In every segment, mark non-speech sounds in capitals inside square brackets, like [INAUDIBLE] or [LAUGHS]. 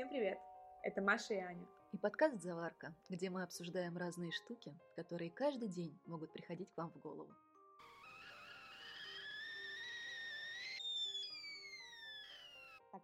Всем привет! Это Маша и Аня. И подкаст «Заварка», где мы обсуждаем разные штуки, которые каждый день могут приходить к вам в голову.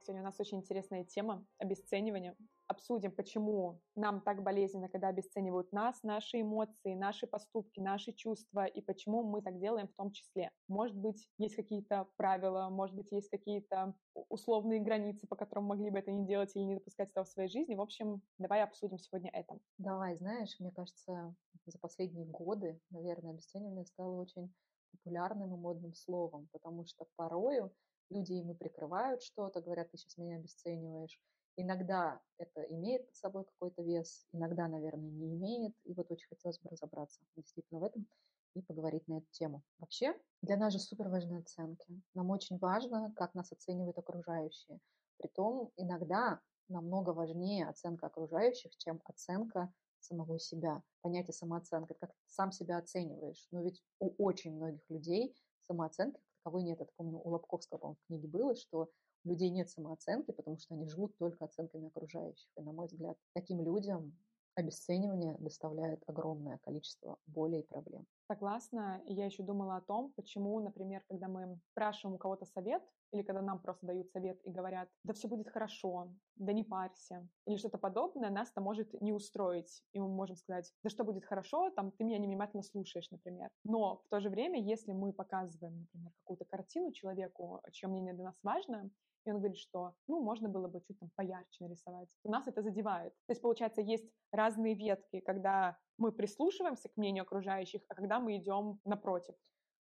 Сегодня у нас очень интересная тема – обесценивание. Обсудим, почему нам так болезненно, когда обесценивают нас, наши эмоции, наши поступки, наши чувства, и почему мы так делаем в том числе. Может быть, есть какие-то правила, может быть, есть какие-то условные границы, по которым могли бы это не делать или не допускать этого в своей жизни. В общем, давай обсудим сегодня это. Давай, знаешь, мне кажется, за последние годы, наверное, обесценивание стало очень популярным и модным словом, потому что порою люди ими прикрывают что-то, говорят, ты сейчас меня обесцениваешь. Иногда это имеет под собой какой-то вес, иногда, наверное, не имеет. И вот очень хотелось бы разобраться действительно в этом и поговорить на эту тему. Вообще, для нас же супер важны оценки. Нам очень важно, как нас оценивают окружающие. Притом иногда намного важнее оценка окружающих, чем оценка самого себя. Понятие самооценка – как сам себя оцениваешь. Но ведь у очень многих людей самооценки таковой нет. Я помню, у Лобковского, по-моему, в книге было, что у людей нет самооценки, потому что они живут только оценками окружающих. И, на мой взгляд, таким людям обесценивание доставляет огромное количество боли и проблем. Согласна. Я еще думала о том, почему, например, когда мы спрашиваем у кого-то совет, или когда нам просто дают совет и говорят, да все будет хорошо, да не парься, или что-то подобное, нас это может не устроить. И мы можем сказать, да что будет хорошо, там ты меня невнимательно слушаешь, например. Но в то же время, если мы показываем, например, какую-то картину человеку, чье мнение для нас важно, и он говорит, что, ну, можно было бы чуть там поярче нарисовать. У нас это задевает. То есть, получается, есть разные ветки, когда мы прислушиваемся к мнению окружающих, а когда мы идем напротив.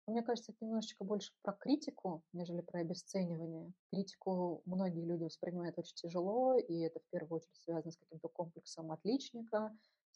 Мне кажется, это немножечко больше про критику, нежели про обесценивание. Критику многие люди воспринимают очень тяжело, и это в первую очередь связано с каким-то комплексом отличника,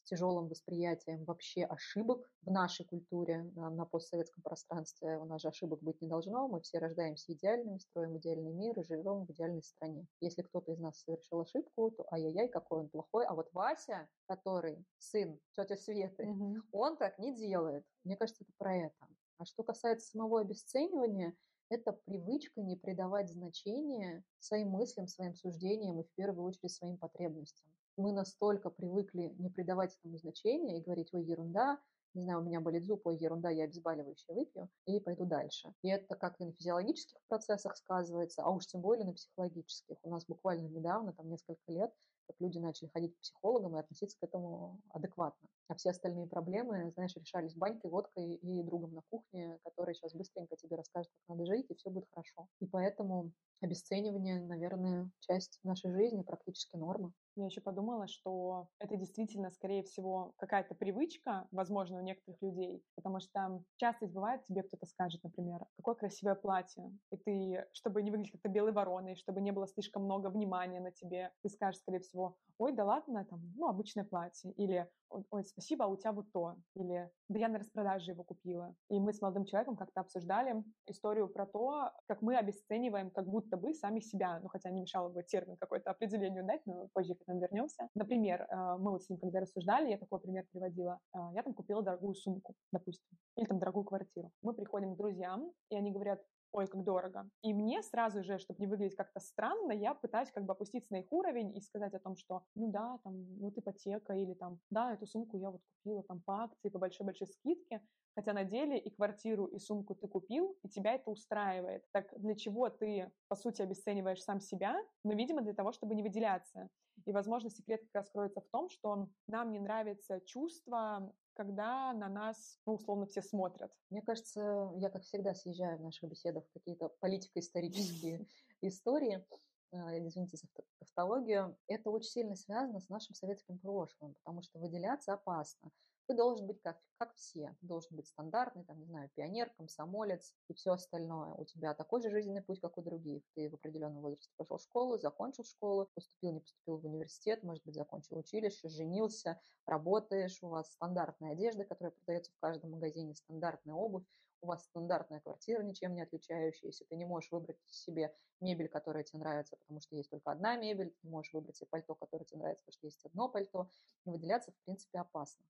тяжелым восприятием вообще ошибок в нашей культуре, на, на постсоветском пространстве. У нас же ошибок быть не должно. Мы все рождаемся идеальными, строим идеальный мир и живем в идеальной стране. Если кто-то из нас совершил ошибку, то ай-яй-яй, какой он плохой. А вот Вася, который сын тети Светы, угу. он так не делает. Мне кажется, это про это. А что касается самого обесценивания, это привычка не придавать значения своим мыслям, своим суждениям и в первую очередь своим потребностям мы настолько привыкли не придавать этому значения и говорить, ой, ерунда, не знаю, у меня болит зуб, ой, ерунда, я обезболивающее выпью и пойду дальше. И это как и на физиологических процессах сказывается, а уж тем более на психологических. У нас буквально недавно, там несколько лет, как люди начали ходить к психологам и относиться к этому адекватно. А все остальные проблемы, знаешь, решались банькой, водкой и другом на кухне, который сейчас быстренько тебе расскажет, как надо жить, и все будет хорошо. И поэтому обесценивание, наверное, часть нашей жизни, практически норма. Я еще подумала, что это действительно, скорее всего, какая-то привычка, возможно, у некоторых людей, потому что часто бывает, тебе кто-то скажет, например, какое красивое платье, и ты, чтобы не выглядеть как-то белой вороной, чтобы не было слишком много внимания на тебе, ты скажешь, скорее всего, ой, да ладно, там, ну, обычное платье, или ой, спасибо, а у тебя вот то, или да я на распродаже его купила. И мы с молодым человеком как-то обсуждали историю про то, как мы обесцениваем как будто бы сами себя, ну, хотя не мешало бы термин какой-то определению дать, но позже этому вернемся. Например, э, мы вот с ним когда рассуждали, я такой пример приводила, э, я там купила дорогую сумку, допустим, или там дорогую квартиру. Мы приходим к друзьям, и они говорят, ой, как дорого. И мне сразу же, чтобы не выглядеть как-то странно, я пытаюсь как бы опуститься на их уровень и сказать о том, что, ну да, там, вот ипотека или там, да, эту сумку я вот купила там по акции, по большой-большой скидке, хотя на деле и квартиру, и сумку ты купил, и тебя это устраивает. Так для чего ты, по сути, обесцениваешь сам себя? Ну, видимо, для того, чтобы не выделяться. И, возможно, секрет как раз кроется в том, что нам не нравится чувство когда на нас, ну, условно, все смотрят. Мне кажется, я, как всегда, съезжаю в наших беседах какие-то политико-исторические [LAUGHS] истории, а, извините за тавтологию, это очень сильно связано с нашим советским прошлым, потому что выделяться опасно. Ты должен быть как, как все. Ты должен быть стандартный, там, не знаю, пионер, комсомолец и все остальное. У тебя такой же жизненный путь, как у других. Ты в определенном возрасте пошел в школу, закончил школу, поступил, не поступил в университет, может быть, закончил училище, женился, работаешь, у вас стандартная одежда, которая продается в каждом магазине, стандартная обувь, у вас стандартная квартира, ничем не отличающаяся, ты не можешь выбрать себе мебель, которая тебе нравится, потому что есть только одна мебель, ты не можешь выбрать себе пальто, которое тебе нравится, потому что есть одно пальто, и выделяться, в принципе, опасно.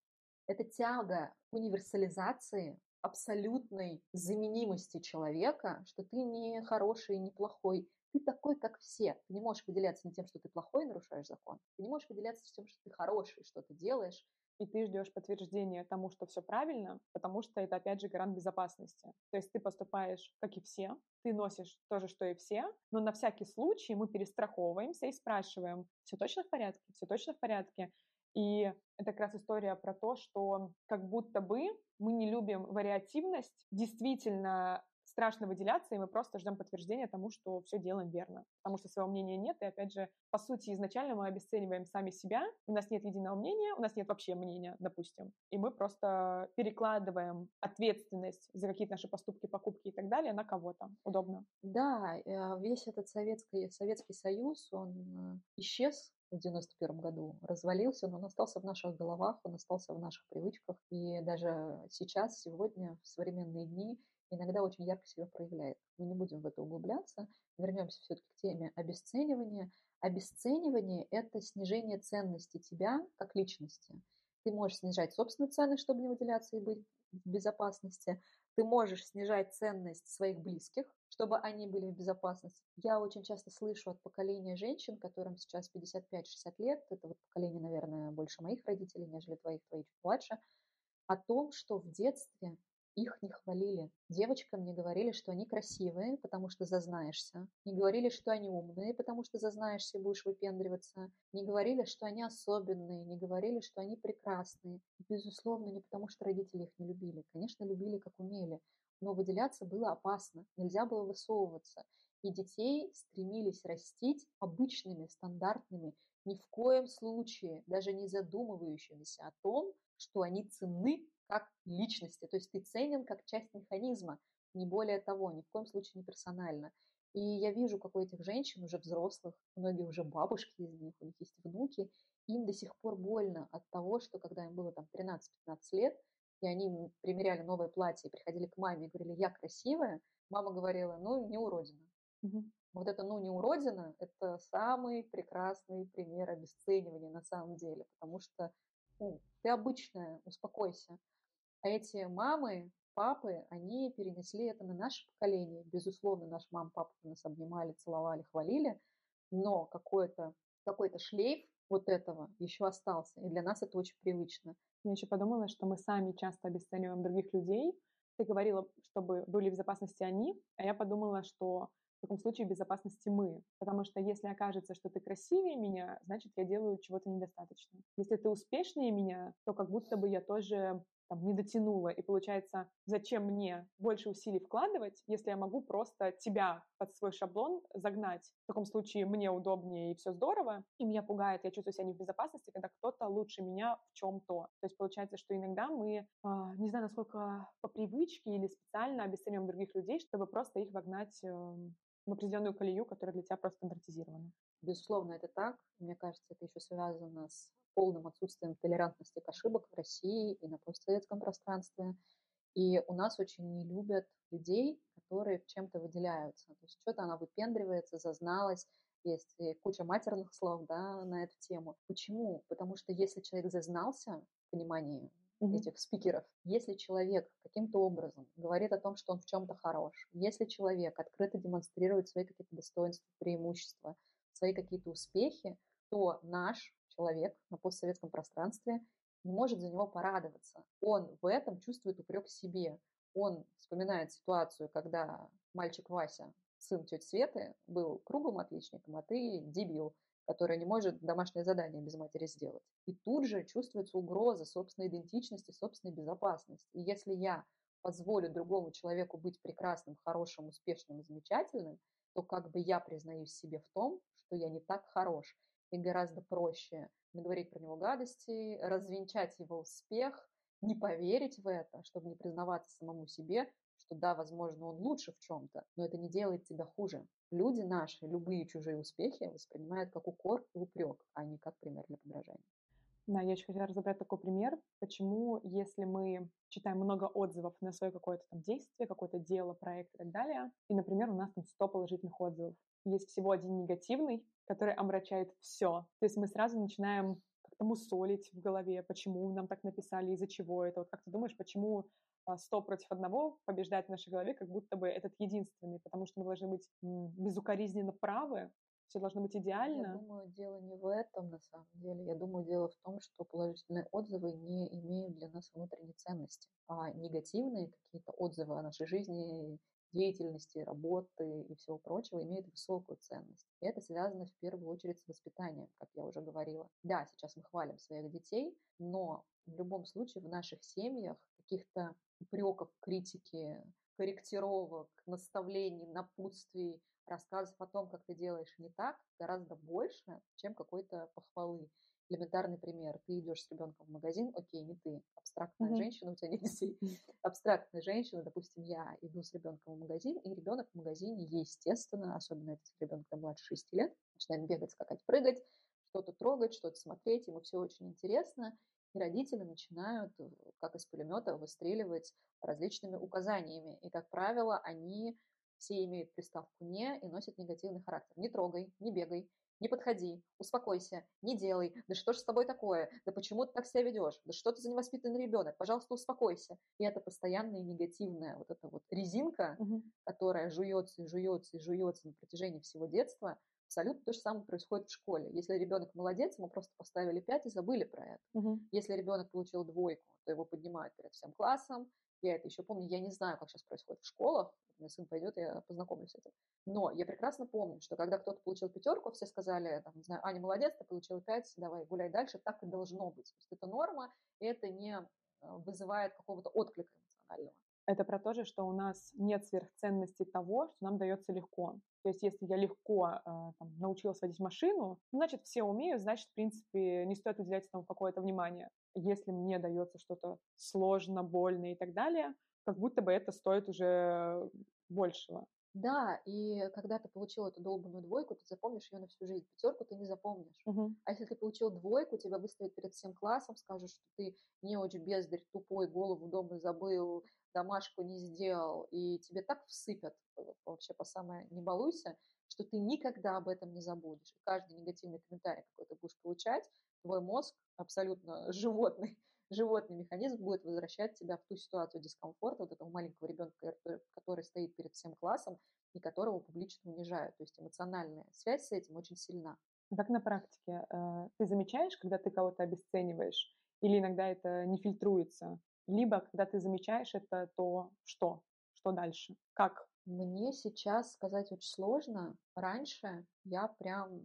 Эта тяга к универсализации абсолютной заменимости человека, что ты не хороший, не плохой, ты такой, как все. Ты не можешь выделяться не тем, что ты плохой, нарушаешь закон. Ты не можешь выделяться тем, что ты хороший, что ты делаешь. И ты ждешь подтверждения тому, что все правильно, потому что это, опять же, гарант безопасности. То есть ты поступаешь, как и все, ты носишь то же, что и все, но на всякий случай мы перестраховываемся и спрашиваем, все точно в порядке, все точно в порядке. И это как раз история про то, что как будто бы мы не любим вариативность. Действительно, страшно выделяться, и мы просто ждем подтверждения тому, что все делаем верно. Потому что своего мнения нет, и опять же, по сути, изначально мы обесцениваем сами себя, у нас нет единого мнения, у нас нет вообще мнения, допустим, и мы просто перекладываем ответственность за какие-то наши поступки, покупки и так далее на кого-то. Удобно. Да, э, весь этот Советский, Советский Союз, он э, исчез в 91 году развалился, но он остался в наших головах, он остался в наших привычках. И даже сейчас, сегодня, в современные дни, иногда очень ярко себя проявляет. Мы не будем в это углубляться. Вернемся все-таки к теме обесценивания. Обесценивание – это снижение ценности тебя как личности. Ты можешь снижать собственную ценность, чтобы не выделяться и быть в безопасности. Ты можешь снижать ценность своих близких, чтобы они были в безопасности. Я очень часто слышу от поколения женщин, которым сейчас 55-60 лет, это вот поколение, наверное, больше моих родителей, нежели твоих, твои чуть младше, о том, что в детстве их не хвалили. Девочкам не говорили, что они красивые, потому что зазнаешься. Не говорили, что они умные, потому что зазнаешься и будешь выпендриваться. Не говорили, что они особенные. Не говорили, что они прекрасные. Безусловно, не потому что родители их не любили. Конечно, любили, как умели. Но выделяться было опасно. Нельзя было высовываться. И детей стремились растить обычными, стандартными, ни в коем случае даже не задумывающимися о том, что они ценны как личности. То есть ты ценен как часть механизма, не более того, ни в коем случае не персонально. И я вижу, как у этих женщин, уже взрослых, многие уже бабушки из них, у них есть внуки, им до сих пор больно от того, что когда им было там 13-15 лет, и они примеряли новое платье и приходили к маме и говорили, я красивая, мама говорила, ну, не уродина. Угу. Вот это «ну, не уродина» — это самый прекрасный пример обесценивания на самом деле, потому что ну, ты обычная, успокойся. А эти мамы, папы, они перенесли это на наше поколение. Безусловно, наш мам, папа нас обнимали, целовали, хвалили, но какой-то какой шлейф вот этого еще остался. И для нас это очень привычно. Я еще подумала, что мы сами часто обесцениваем других людей. Ты говорила, чтобы были в безопасности они, а я подумала, что в таком случае безопасности мы. Потому что если окажется, что ты красивее меня, значит, я делаю чего-то недостаточно. Если ты успешнее меня, то как будто бы я тоже там, не дотянула. И получается, зачем мне больше усилий вкладывать, если я могу просто тебя под свой шаблон загнать. В таком случае мне удобнее и все здорово, и меня пугает, я чувствую себя не в безопасности, когда кто-то лучше меня в чем-то. То есть получается, что иногда мы, а, не знаю, насколько по привычке или специально обесцениваем других людей, чтобы просто их вогнать эм, в определенную колею, которая для тебя просто стандартизирована. Безусловно, это так. Мне кажется, это еще связано с полным отсутствием толерантности к ошибок в России и на постсоветском пространстве. И у нас очень не любят людей, которые чем-то выделяются. То есть что-то она выпендривается, зазналась, есть куча матерных слов да, на эту тему. Почему? Потому что если человек зазнался в понимании mm-hmm. этих спикеров, если человек каким-то образом говорит о том, что он в чем-то хорош, если человек открыто демонстрирует свои какие-то достоинства, преимущества, свои какие-то успехи, то наш человек на постсоветском пространстве не может за него порадоваться. Он в этом чувствует упрек себе. Он вспоминает ситуацию, когда мальчик Вася, сын тети Светы, был круглым отличником, а ты дебил, который не может домашнее задание без матери сделать. И тут же чувствуется угроза собственной идентичности, собственной безопасности. И если я позволю другому человеку быть прекрасным, хорошим, успешным замечательным, то как бы я признаюсь себе в том, что я не так хорош и гораздо проще наговорить про него гадости, развенчать его успех, не поверить в это, чтобы не признаваться самому себе, что да, возможно, он лучше в чем-то, но это не делает тебя хуже. Люди наши любые чужие успехи воспринимают как укор и упрек, а не как пример для подражания. Да, я очень хотела разобрать такой пример, почему, если мы читаем много отзывов на свое какое-то там действие, какое-то дело, проект и так далее, и, например, у нас там 100 положительных отзывов, есть всего один негативный, который омрачает все. То есть мы сразу начинаем как-то мусолить в голове, почему нам так написали, из-за чего это. Вот как ты думаешь, почему а, сто против одного побеждает в нашей голове, как будто бы этот единственный, потому что мы должны быть безукоризненно правы, все должно быть идеально. Я думаю, дело не в этом на самом деле. Я думаю, дело в том, что положительные отзывы не имеют для нас внутренней ценности, а негативные какие-то отзывы о нашей жизни, деятельности, работы и всего прочего имеют высокую ценность. И это связано в первую очередь с воспитанием, как я уже говорила. Да, сейчас мы хвалим своих детей, но в любом случае в наших семьях каких-то упреков, критики, корректировок, наставлений, напутствий, рассказов о том, как ты делаешь не так, гораздо больше, чем какой-то похвалы. Элементарный пример. Ты идешь с ребенком в магазин, окей, не ты, абстрактная mm-hmm. женщина, у тебя нет детей. [LAUGHS] Абстрактная женщина, допустим, я иду с ребенком в магазин, и ребенок в магазине, естественно, особенно если ребенок там младше 6 лет, начинает бегать, скакать, прыгать, что-то трогать, что-то смотреть, ему все очень интересно. И родители начинают, э, как из пулемета, выстреливать различными указаниями. И, как правило, они все имеют приставку «не» и носят негативный характер. Не трогай, не бегай, не подходи, успокойся, не делай, да что же с тобой такое, да почему ты так себя ведешь, да что ты за невоспитанный ребенок, пожалуйста, успокойся. И это постоянная негативная вот эта вот резинка, угу. которая жуется и жуется и жуется на протяжении всего детства, Абсолютно то же самое происходит в школе. Если ребенок молодец, ему просто поставили 5 и забыли про это. Угу. Если ребенок получил двойку, то его поднимают перед всем классом. Я это еще помню. Я не знаю, как сейчас происходит в школах. У меня сын пойдет, я познакомлюсь с этим. Но я прекрасно помню, что когда кто-то получил пятерку, все сказали, там, не знаю, Аня молодец, ты получил пять, давай гуляй дальше. Так и должно быть. То есть это норма, и это не э, вызывает какого-то отклика эмоционального это про то же, что у нас нет сверхценности того, что нам дается легко. То есть если я легко э, там, научилась водить машину, значит, все умеют, значит, в принципе, не стоит уделять этому какое-то внимание. Если мне дается что-то сложно, больно и так далее, как будто бы это стоит уже большего. Да, и когда ты получил эту долбанную двойку, ты запомнишь ее на всю жизнь. Пятерку ты не запомнишь. Угу. А если ты получил двойку, тебя выставят перед всем классом, скажут, что ты не очень бездарь, тупой, голову дома забыл, домашку не сделал, и тебе так всыпят э, вообще по самое не балуйся, что ты никогда об этом не забудешь. И каждый негативный комментарий, какой ты будешь получать, твой мозг абсолютно животный, [LAUGHS] животный механизм будет возвращать тебя в ту ситуацию дискомфорта вот этого маленького ребенка, который стоит перед всем классом и которого публично унижают. То есть эмоциональная связь с этим очень сильна. Как на практике? Э, ты замечаешь, когда ты кого-то обесцениваешь? Или иногда это не фильтруется? Либо, когда ты замечаешь это, то что? Что дальше? Как? Мне сейчас сказать очень сложно. Раньше я прям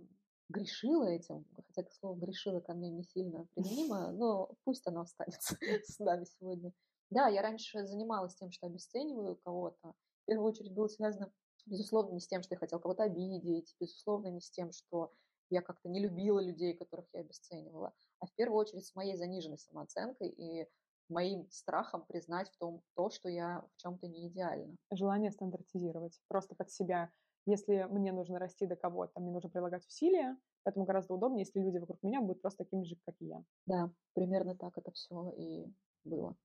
грешила этим, хотя слово грешила ко мне не сильно применимо, но пусть оно останется [LAUGHS] с нами сегодня. Да, я раньше занималась тем, что обесцениваю кого-то. В первую очередь было связано, безусловно, не с тем, что я хотела кого-то обидеть, безусловно, не с тем, что я как-то не любила людей, которых я обесценивала, а в первую очередь с моей заниженной самооценкой и моим страхом признать в том то, что я в чем-то не идеальна. Желание стандартизировать просто под себя. Если мне нужно расти до кого-то, мне нужно прилагать усилия, поэтому гораздо удобнее, если люди вокруг меня будут просто такими же, как и я. Да, примерно так это все и было.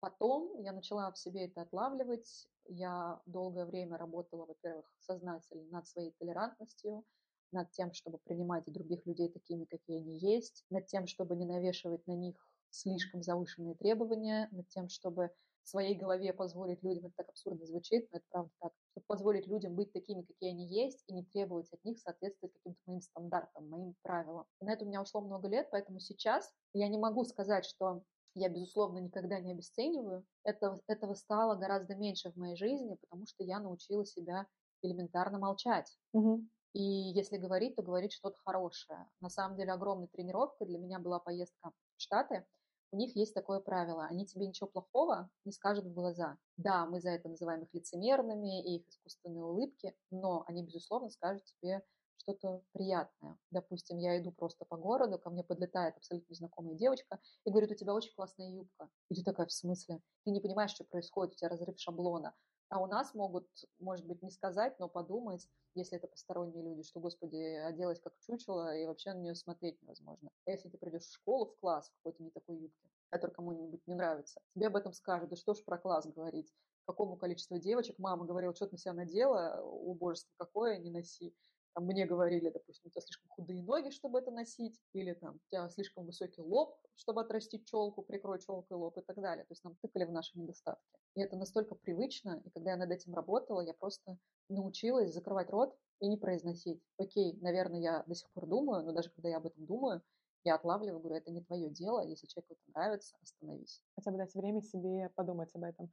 Потом я начала в себе это отлавливать. Я долгое время работала, во-первых, сознательно над своей толерантностью, над тем, чтобы принимать других людей такими, какие они есть, над тем, чтобы не навешивать на них слишком завышенные требования, над тем, чтобы в своей голове позволить людям, это так абсурдно звучит, но это правда так, чтобы позволить людям быть такими, какие они есть, и не требовать от них соответствовать каким-то моим стандартам, моим правилам. И на это у меня ушло много лет, поэтому сейчас я не могу сказать, что я, безусловно, никогда не обесцениваю. Это, этого стало гораздо меньше в моей жизни, потому что я научила себя элементарно молчать. Угу. И если говорить, то говорить что-то хорошее. На самом деле огромной тренировкой для меня была поездка в Штаты – у них есть такое правило. Они тебе ничего плохого не скажут в глаза. Да, мы за это называем их лицемерными и их искусственные улыбки, но они, безусловно, скажут тебе что-то приятное. Допустим, я иду просто по городу, ко мне подлетает абсолютно незнакомая девочка и говорит, у тебя очень классная юбка. И ты такая, в смысле? Ты не понимаешь, что происходит, у тебя разрыв шаблона. А у нас могут, может быть, не сказать, но подумать, если это посторонние люди, что, господи, оделась как чучело, и вообще на нее смотреть невозможно. А если ты придешь в школу, в класс, в какой-то не такой юбке, который кому-нибудь не нравится, тебе об этом скажут, да что ж про класс говорить, какому количеству девочек мама говорила, что ты на себя надела, убожество какое, не носи. Там, мне говорили, допустим, у тебя слишком худые ноги, чтобы это носить, или там у тебя слишком высокий лоб, чтобы отрастить челку, прикрой челкой лоб и так далее. То есть нам тыкали в наши недостатки. И это настолько привычно, и когда я над этим работала, я просто научилась закрывать рот и не произносить. Окей, наверное, я до сих пор думаю, но даже когда я об этом думаю, я отлавливаю, говорю, это не твое дело, если человеку это нравится, остановись. Хотя бы дать время себе подумать об этом.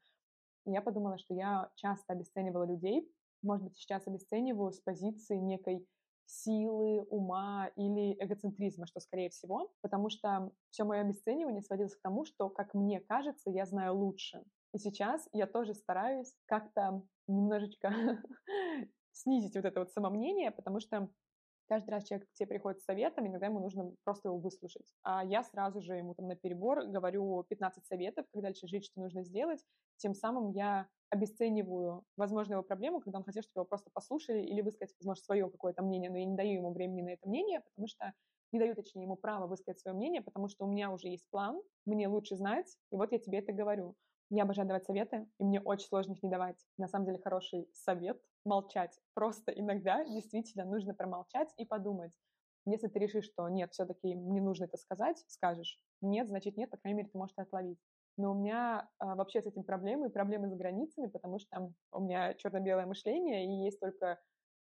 Я подумала, что я часто обесценивала людей, может быть, сейчас обесцениваю с позиции некой силы, ума или эгоцентризма, что скорее всего, потому что все мое обесценивание сводилось к тому, что, как мне кажется, я знаю лучше. И сейчас я тоже стараюсь как-то немножечко [LAUGHS] снизить вот это вот самомнение, потому что каждый раз человек к тебе приходит с советом, иногда ему нужно просто его выслушать. А я сразу же ему там на перебор говорю 15 советов, как дальше жить, что нужно сделать. Тем самым я обесцениваю возможно его проблему, когда он хотел, чтобы его просто послушали или высказать, возможно, свое какое-то мнение, но я не даю ему времени на это мнение, потому что не даю, точнее, ему право высказать свое мнение, потому что у меня уже есть план, мне лучше знать, и вот я тебе это говорю. Я обожаю давать советы, и мне очень сложно их не давать. На самом деле хороший совет — молчать. Просто иногда действительно нужно промолчать и подумать. Если ты решишь, что нет, все-таки не нужно это сказать, скажешь. Нет, значит нет, по крайней мере, ты можешь это отловить. Но у меня а, вообще с этим проблемы, проблемы с границами, потому что у меня черно-белое мышление, и есть только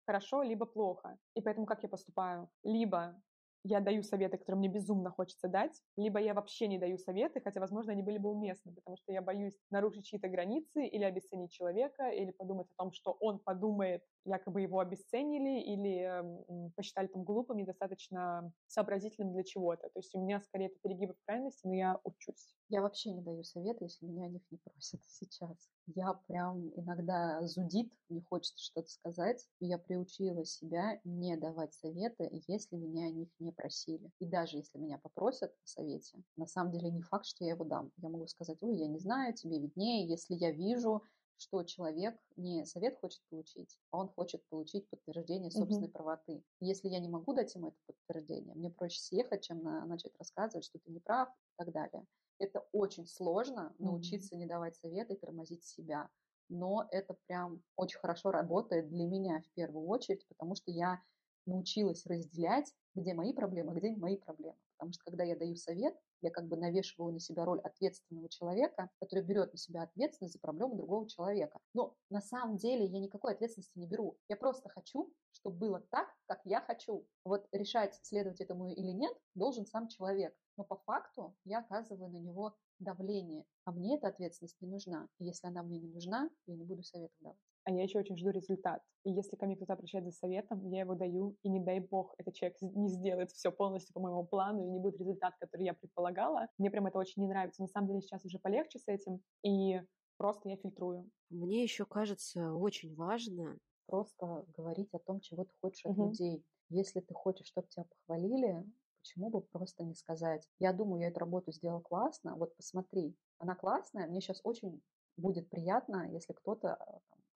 хорошо, либо плохо. И поэтому как я поступаю? Либо я даю советы, которые мне безумно хочется дать, либо я вообще не даю советы, хотя, возможно, они были бы уместны, потому что я боюсь нарушить чьи-то границы или обесценить человека, или подумать о том, что он подумает, якобы его обесценили или посчитали там глупым, недостаточно сообразительным для чего-то. То есть у меня скорее это перегибы в крайности, но я учусь. Я вообще не даю советы, если меня о них не просят [LAUGHS] сейчас. Я прям иногда зудит, мне хочется что-то сказать, но я приучила себя не давать советы, если меня о них не просили. И даже если меня попросят о совете, на самом деле не факт, что я его дам. Я могу сказать, ой, я не знаю, тебе виднее, если я вижу, что человек не совет хочет получить, а он хочет получить подтверждение собственной mm-hmm. правоты. Если я не могу дать ему это подтверждение, мне проще съехать, чем на, начать рассказывать, что ты не прав и так далее. Это очень сложно научиться mm-hmm. не давать советы и тормозить себя. Но это прям очень хорошо работает для меня в первую очередь, потому что я научилась разделять, где мои проблемы, а где не мои проблемы. Потому что когда я даю совет, я как бы навешиваю на себя роль ответственного человека, который берет на себя ответственность за проблему другого человека. Но на самом деле я никакой ответственности не беру. Я просто хочу, чтобы было так, как я хочу. Вот решать, следовать этому или нет, должен сам человек. Но по факту я оказываю на него давление. А мне эта ответственность не нужна. И если она мне не нужна, я не буду советов давать а я еще очень жду результат. И если ко мне кто-то обращается за советом, я его даю, и не дай бог, этот человек не сделает все полностью по моему плану, и не будет результат, который я предполагала. Мне прям это очень не нравится. На самом деле сейчас уже полегче с этим, и просто я фильтрую. Мне еще кажется очень важно просто говорить о том, чего ты хочешь от угу. людей. Если ты хочешь, чтобы тебя похвалили, почему бы просто не сказать, я думаю, я эту работу сделал классно, вот посмотри, она классная, мне сейчас очень будет приятно, если кто-то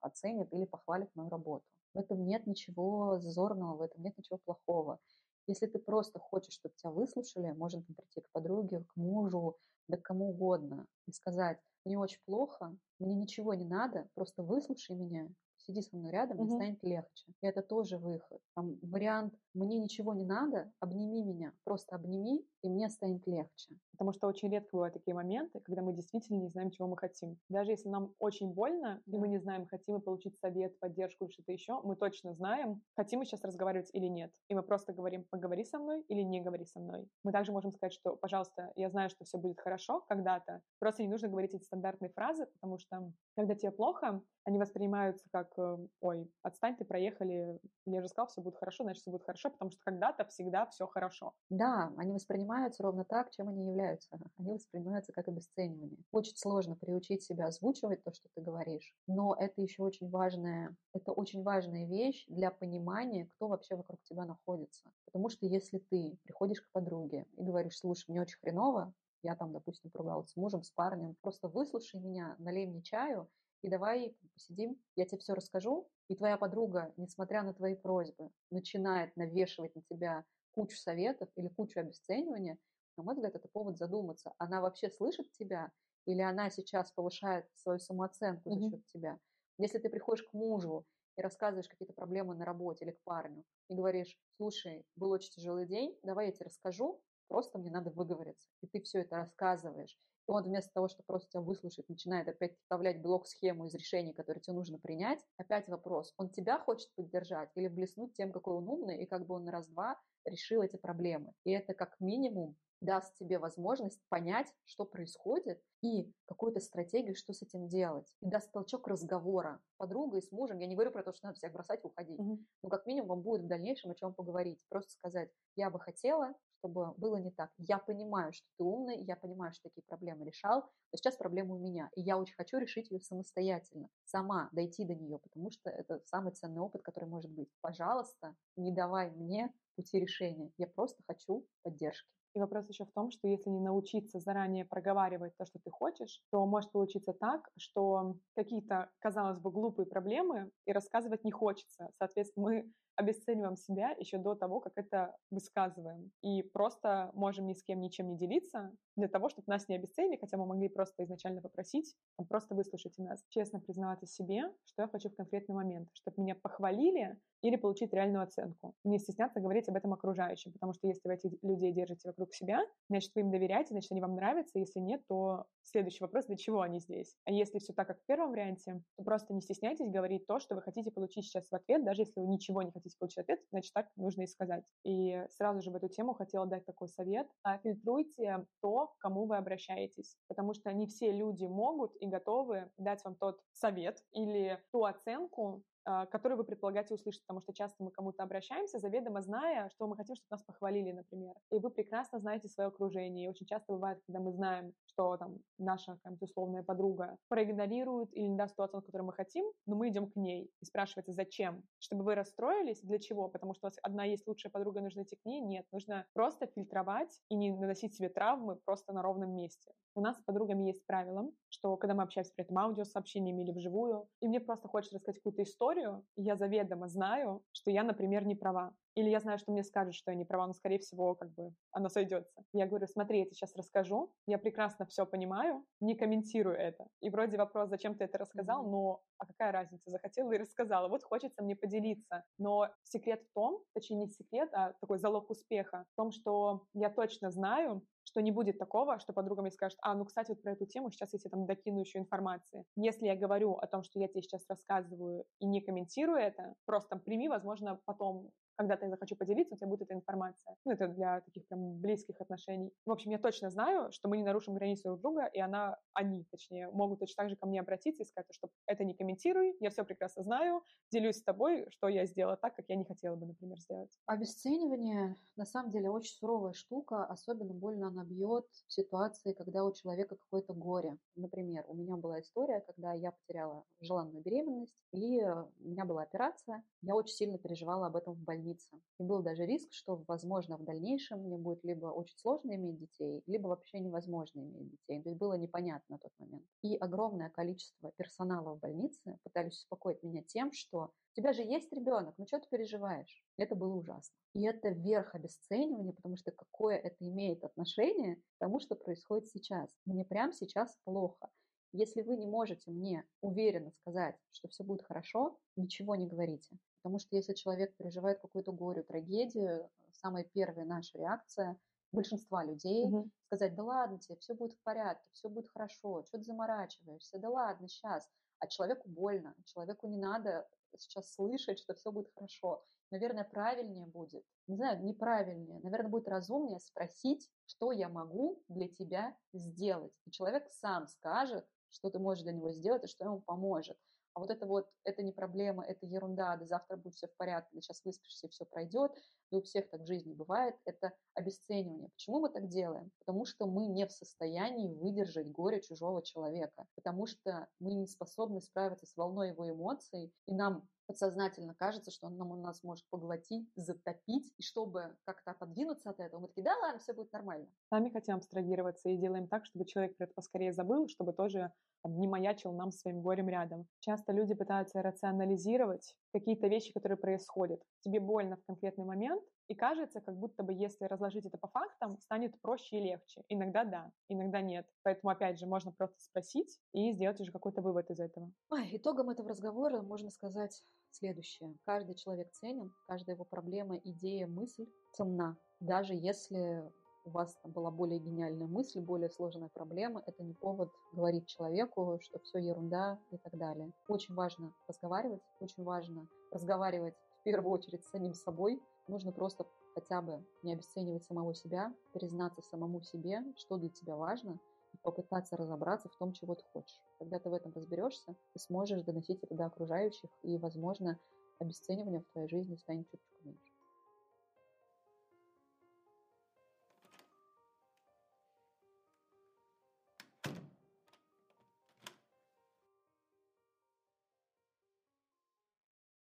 оценит или похвалит мою работу. В этом нет ничего зазорного, в этом нет ничего плохого. Если ты просто хочешь, чтобы тебя выслушали, можно прийти к подруге, к мужу, да к кому угодно и сказать, мне очень плохо, мне ничего не надо, просто выслушай меня, сиди со мной рядом, мне станет легче. И это тоже выход. Там вариант «мне ничего не надо, обними меня», просто обними, и мне станет легче. Потому что очень редко бывают такие моменты, когда мы действительно не знаем, чего мы хотим. Даже если нам очень больно, и мы не знаем, хотим мы получить совет, поддержку или что-то еще, мы точно знаем, хотим мы сейчас разговаривать или нет. И мы просто говорим «поговори со мной» или «не говори со мной». Мы также можем сказать, что «пожалуйста, я знаю, что все будет хорошо когда-то, просто не нужно говорить эти стандартные фразы, потому что когда тебе плохо, они воспринимаются как «Ой, отстань, ты проехали, я же сказал, все будет хорошо, значит, все будет хорошо», потому что когда-то всегда все хорошо. Да, они воспринимаются ровно так, чем они являются. [LAUGHS] Они воспринимаются как обесценивание. Очень сложно приучить себя озвучивать то, что ты говоришь, но это еще очень важная, это очень важная вещь для понимания, кто вообще вокруг тебя находится. Потому что если ты приходишь к подруге и говоришь, слушай, мне очень хреново, я там, допустим, поругалась с мужем, с парнем, просто выслушай меня, налей мне чаю, и давай посидим, я тебе все расскажу, и твоя подруга, несмотря на твои просьбы, начинает навешивать на тебя кучу советов или кучу обесценивания, на мой взгляд, это повод задуматься, она вообще слышит тебя или она сейчас повышает свою самооценку mm-hmm. за счет тебя. Если ты приходишь к мужу и рассказываешь какие-то проблемы на работе или к парню, и говоришь, слушай, был очень тяжелый день, давай я тебе расскажу, просто мне надо выговориться. И ты все это рассказываешь. Он вместо того, чтобы просто тебя выслушать, начинает опять вставлять блок-схему из решений, которые тебе нужно принять. Опять вопрос, он тебя хочет поддержать или блеснуть тем, какой он умный, и как бы он на раз-два решил эти проблемы. И это как минимум даст тебе возможность понять, что происходит, и какую-то стратегию, что с этим делать. И даст толчок разговора с подругой, с мужем. Я не говорю про то, что надо всех бросать и уходить. Mm-hmm. Но как минимум вам будет в дальнейшем о чем поговорить. Просто сказать, я бы хотела, чтобы было не так. Я понимаю, что ты умный, я понимаю, что такие проблемы решал, но сейчас проблема у меня. И я очень хочу решить ее самостоятельно, сама дойти до нее, потому что это самый ценный опыт, который может быть. Пожалуйста, не давай мне пути решения. Я просто хочу поддержки. И вопрос еще в том, что если не научиться заранее проговаривать то, что ты хочешь, то может получиться так, что какие-то, казалось бы, глупые проблемы и рассказывать не хочется. Соответственно, мы обесцениваем себя еще до того, как это высказываем. И просто можем ни с кем ничем не делиться для того, чтобы нас не обесценили, хотя мы могли просто изначально попросить, просто выслушайте нас. Честно признаваться себе, что я хочу в конкретный момент, чтобы меня похвалили или получить реальную оценку. Не стесняться говорить об этом окружающим, потому что если вы этих людей держите вокруг себя, значит, вы им доверяете, значит, они вам нравятся, если нет, то следующий вопрос, для чего они здесь? А если все так, как в первом варианте, то просто не стесняйтесь говорить то, что вы хотите получить сейчас в ответ, даже если вы ничего не хотите получить в ответ, значит, так нужно и сказать. И сразу же в эту тему хотела дать такой совет. А фильтруйте то, к кому вы обращаетесь, потому что не все люди могут и готовы дать вам тот совет или ту оценку, который вы предполагаете услышать, потому что часто мы кому-то обращаемся, заведомо зная, что мы хотим, чтобы нас похвалили, например. И вы прекрасно знаете свое окружение. И очень часто бывает, когда мы знаем, что там наша какая условная подруга проигнорирует или не даст ту оценку, которую мы хотим, но мы идем к ней и спрашивается, зачем? Чтобы вы расстроились? Для чего? Потому что у вас одна есть лучшая подруга, нужно идти к ней? Нет, нужно просто фильтровать и не наносить себе травмы просто на ровном месте. У нас с подругами есть правило, что когда мы общаемся при этом аудиосообщениями или вживую, и мне просто хочется рассказать какую-то историю, я заведомо знаю, что я, например, не права. Или я знаю, что мне скажут, что я не права, но, скорее всего, как бы оно сойдется. Я говорю, смотри, я тебе сейчас расскажу, я прекрасно все понимаю, не комментирую это. И вроде вопрос, зачем ты это рассказал, mm-hmm. но а какая разница, захотела и рассказала. Вот хочется мне поделиться. Но секрет в том, точнее не секрет, а такой залог успеха, в том, что я точно знаю, что не будет такого, что подруга мне скажет, а, ну, кстати, вот про эту тему сейчас я тебе там докину еще информации. Если я говорю о том, что я тебе сейчас рассказываю и не комментирую это, просто там прими, возможно, потом когда-то я захочу поделиться, у тебя будет эта информация. Ну, это для таких прям близких отношений. В общем, я точно знаю, что мы не нарушим границу друг друга, и она, они, точнее, могут точно так же ко мне обратиться и сказать, что это не комментируй, я все прекрасно знаю, делюсь с тобой, что я сделала так, как я не хотела бы, например, сделать. Обесценивание, на самом деле, очень суровая штука, особенно больно она бьет в ситуации, когда у человека какое-то горе. Например, у меня была история, когда я потеряла желанную беременность, и у меня была операция, я очень сильно переживала об этом в больнице больнице. И был даже риск, что, возможно, в дальнейшем мне будет либо очень сложно иметь детей, либо вообще невозможно иметь детей. То есть было непонятно на тот момент. И огромное количество персонала в больнице пытались успокоить меня тем, что у тебя же есть ребенок, ну что ты переживаешь? Это было ужасно. И это верх обесценивания, потому что какое это имеет отношение к тому, что происходит сейчас. Мне прямо сейчас плохо. Если вы не можете мне уверенно сказать, что все будет хорошо, ничего не говорите. Потому что если человек переживает какую-то горю, трагедию, самая первая наша реакция большинства людей угу. сказать, да ладно тебе, все будет в порядке, все будет хорошо, что ты заморачиваешься, да ладно, сейчас. А человеку больно, человеку не надо сейчас слышать, что все будет хорошо. Наверное, правильнее будет, не знаю, неправильнее, наверное, будет разумнее спросить, что я могу для тебя сделать. И человек сам скажет, что ты можешь для него сделать и что ему поможет. А вот это вот, это не проблема, это ерунда, да завтра будет все в порядке, да сейчас выспишься и все пройдет, и у всех так в жизни бывает, это обесценивание. Почему мы так делаем? Потому что мы не в состоянии выдержать горе чужого человека, потому что мы не способны справиться с волной его эмоций, и нам подсознательно кажется, что он нам нас может поглотить, затопить, и чтобы как-то подвинуться от этого, мы такие, да ладно, все будет нормально. Сами хотим абстрагироваться и делаем так, чтобы человек про это поскорее забыл, чтобы тоже не маячил нам своим горем рядом. Часто люди пытаются рационализировать какие-то вещи, которые происходят. Тебе больно в конкретный момент, и кажется, как будто бы если разложить это по фактам, станет проще и легче. Иногда да, иногда нет. Поэтому, опять же, можно просто спросить и сделать уже какой-то вывод из этого. Ой, итогом этого разговора можно сказать следующее. Каждый человек ценен, каждая его проблема, идея, мысль ценна. Даже если у вас там была более гениальная мысль, более сложная проблема, это не повод говорить человеку, что все ерунда и так далее. Очень важно разговаривать, очень важно разговаривать первую очередь с самим собой. Нужно просто хотя бы не обесценивать самого себя, признаться самому себе, что для тебя важно, и попытаться разобраться в том, чего ты хочешь. Когда ты в этом разберешься, ты сможешь доносить это до окружающих, и, возможно, обесценивание в твоей жизни станет чуточку меньше.